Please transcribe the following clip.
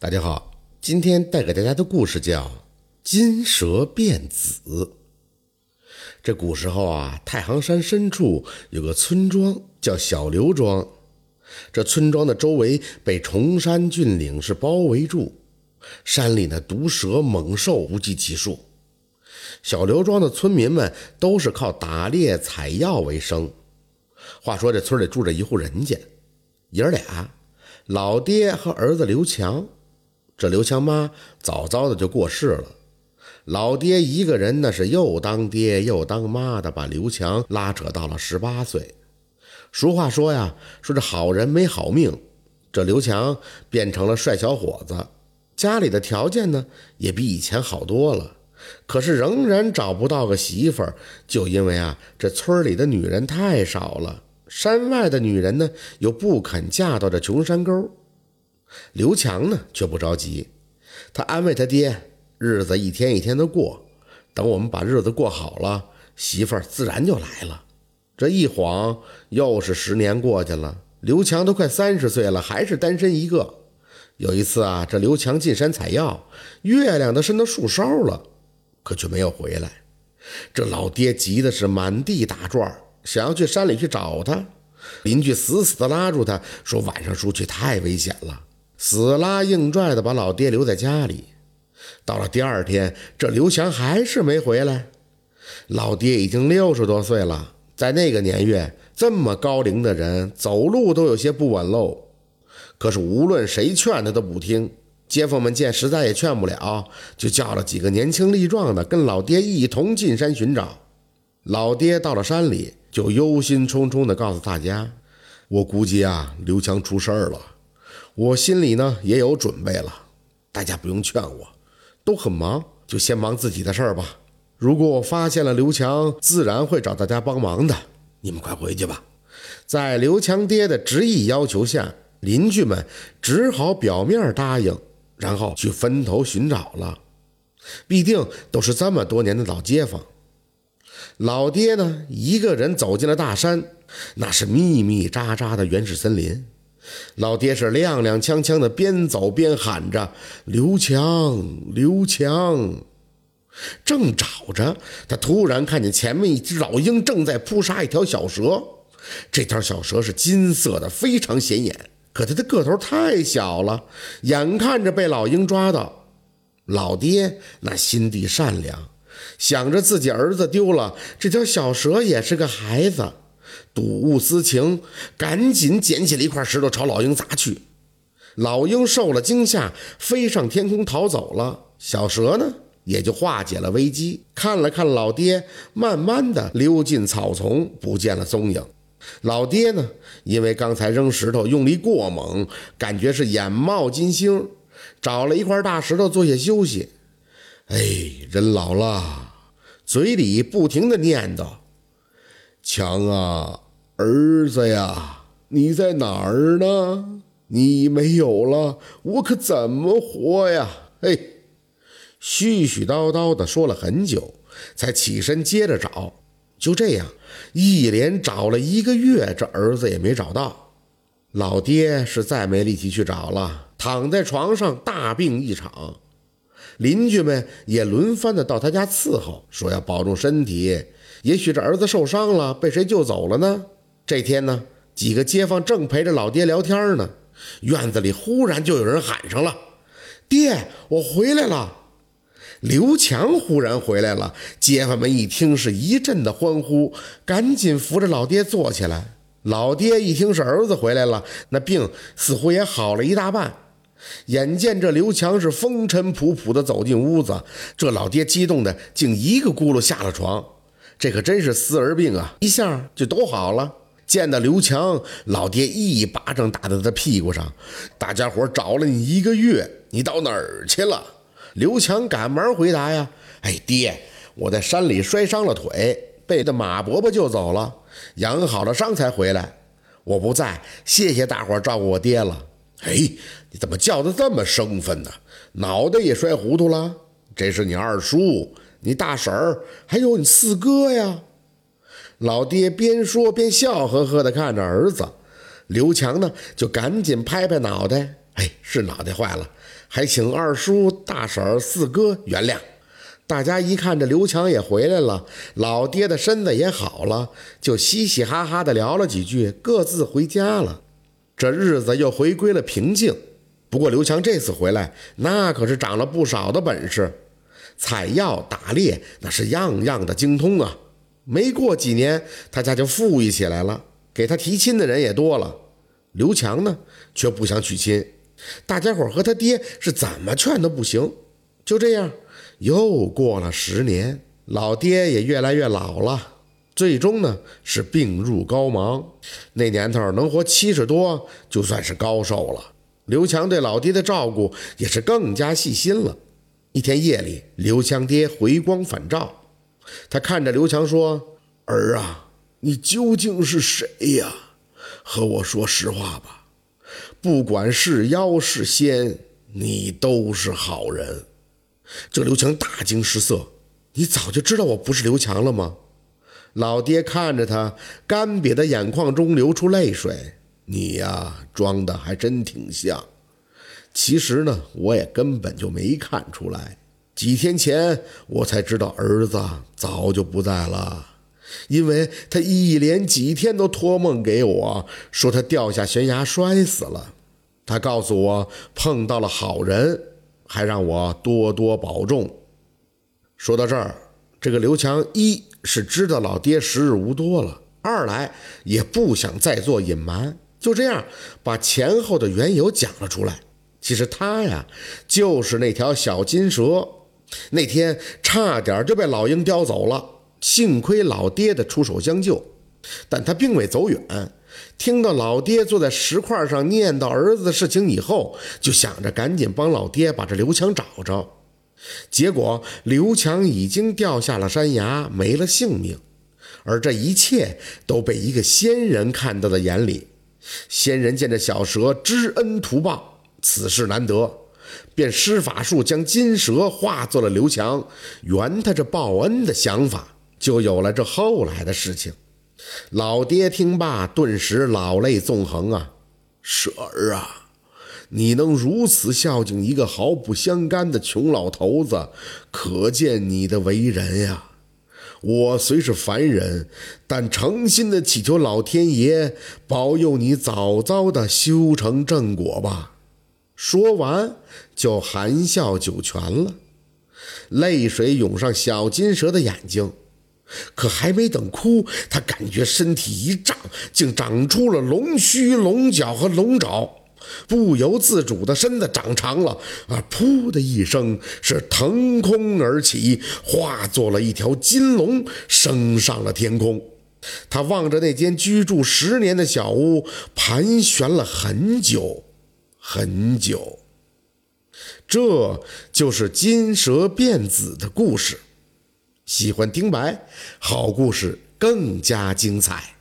大家好，今天带给大家的故事叫《金蛇变子》。这古时候啊，太行山深处有个村庄叫小刘庄，这村庄的周围被崇山峻岭是包围住，山里的毒蛇猛兽不计其数。小刘庄的村民们都是靠打猎采药为生。话说这村里住着一户人家，爷儿俩，老爹和儿子刘强。这刘强妈早早的就过世了，老爹一个人那是又当爹又当妈的，把刘强拉扯到了十八岁。俗话说呀，说这好人没好命，这刘强变成了帅小伙子，家里的条件呢也比以前好多了，可是仍然找不到个媳妇儿，就因为啊这村里的女人太少了，山外的女人呢又不肯嫁到这穷山沟。刘强呢，却不着急，他安慰他爹：“日子一天一天的过，等我们把日子过好了，媳妇儿自然就来了。”这一晃又是十年过去了，刘强都快三十岁了，还是单身一个。有一次啊，这刘强进山采药，月亮都升到树梢了，可却没有回来。这老爹急的是满地打转，想要去山里去找他。邻居死死地拉住他说：“晚上出去太危险了。”死拉硬拽的把老爹留在家里。到了第二天，这刘强还是没回来。老爹已经六十多岁了，在那个年月，这么高龄的人走路都有些不稳喽。可是无论谁劝他都不听。街坊们见实在也劝不了，就叫了几个年轻力壮的，跟老爹一同进山寻找。老爹到了山里，就忧心忡忡地告诉大家：“我估计啊，刘强出事儿了。”我心里呢也有准备了，大家不用劝我，都很忙，就先忙自己的事儿吧。如果我发现了刘强，自然会找大家帮忙的。你们快回去吧。在刘强爹的执意要求下，邻居们只好表面答应，然后去分头寻找了。必定都是这么多年的老街坊。老爹呢，一个人走进了大山，那是密密匝匝的原始森林。老爹是踉踉跄跄的，边走边喊着：“刘强，刘强！”正找着，他突然看见前面一只老鹰正在扑杀一条小蛇。这条小蛇是金色的，非常显眼，可它的个头太小了，眼看着被老鹰抓到。老爹那心地善良，想着自己儿子丢了，这条小蛇也是个孩子。睹物思情，赶紧捡起了一块石头朝老鹰砸去。老鹰受了惊吓，飞上天空逃走了。小蛇呢，也就化解了危机，看了看老爹，慢慢的溜进草丛，不见了踪影。老爹呢，因为刚才扔石头用力过猛，感觉是眼冒金星，找了一块大石头坐下休息。哎，人老了，嘴里不停的念叨。强啊，儿子呀，你在哪儿呢？你没有了，我可怎么活呀？嘿，絮絮叨叨的说了很久，才起身接着找。就这样，一连找了一个月，这儿子也没找到。老爹是再没力气去找了，躺在床上大病一场。邻居们也轮番的到他家伺候，说要保重身体。也许这儿子受伤了，被谁救走了呢？这天呢，几个街坊正陪着老爹聊天呢，院子里忽然就有人喊上了：“爹，我回来了！”刘强忽然回来了，街坊们一听是一阵的欢呼，赶紧扶着老爹坐起来。老爹一听是儿子回来了，那病似乎也好了一大半。眼见这刘强是风尘仆仆地走进屋子，这老爹激动的竟一个轱辘下了床。这可真是思儿病啊！一下就都好了。见到刘强，老爹一巴掌打在他屁股上。大家伙找了你一个月，你到哪儿去了？刘强赶忙回答呀：“哎，爹，我在山里摔伤了腿，被这马伯伯救走了，养好了伤才回来。我不在，谢谢大伙照顾我爹了。哎，你怎么叫的这么生分呢？脑袋也摔糊涂了？这是你二叔。”你大婶儿还有你四哥呀！老爹边说边笑呵呵地看着儿子，刘强呢就赶紧拍拍脑袋：“哎，是脑袋坏了，还请二叔、大婶儿、四哥原谅。大家一看这刘强也回来了，老爹的身子也好了，就嘻嘻哈哈的聊了几句，各自回家了。这日子又回归了平静。不过刘强这次回来，那可是长了不少的本事，采药、打猎，那是样样的精通啊。没过几年，他家就富裕起来了，给他提亲的人也多了。刘强呢，却不想娶亲，大家伙和他爹是怎么劝都不行。就这样。又过了十年，老爹也越来越老了，最终呢是病入膏肓。那年头能活七十多，就算是高寿了。刘强对老爹的照顾也是更加细心了。一天夜里，刘强爹回光返照，他看着刘强说：“儿啊，你究竟是谁呀？和我说实话吧，不管是妖是仙，你都是好人。”这刘强大惊失色：“你早就知道我不是刘强了吗？”老爹看着他，干瘪的眼眶中流出泪水：“你呀，装的还真挺像。其实呢，我也根本就没看出来。几天前我才知道儿子早就不在了，因为他一连几天都托梦给我说他掉下悬崖摔死了。他告诉我碰到了好人。”还让我多多保重。说到这儿，这个刘强一是知道老爹时日无多了，二来也不想再做隐瞒，就这样把前后的缘由讲了出来。其实他呀，就是那条小金蛇，那天差点就被老鹰叼走了，幸亏老爹的出手相救，但他并未走远。听到老爹坐在石块上念叨儿子的事情以后，就想着赶紧帮老爹把这刘强找着。结果刘强已经掉下了山崖，没了性命。而这一切都被一个仙人看到在眼里。仙人见这小蛇知恩图报，此事难得，便施法术将金蛇化作了刘强，圆他这报恩的想法，就有了这后来的事情。老爹听罢，顿时老泪纵横啊！舍儿啊，你能如此孝敬一个毫不相干的穷老头子，可见你的为人呀！我虽是凡人，但诚心的祈求老天爷保佑你早早的修成正果吧。说完，就含笑九泉了，泪水涌上小金蛇的眼睛。可还没等哭，他感觉身体一胀，竟长出了龙须、龙角和龙爪，不由自主的身子长长了，啊！噗的一声，是腾空而起，化作了一条金龙，升上了天空。他望着那间居住十年的小屋，盘旋了很久，很久。这就是金蛇变子的故事。喜欢听白，好故事更加精彩。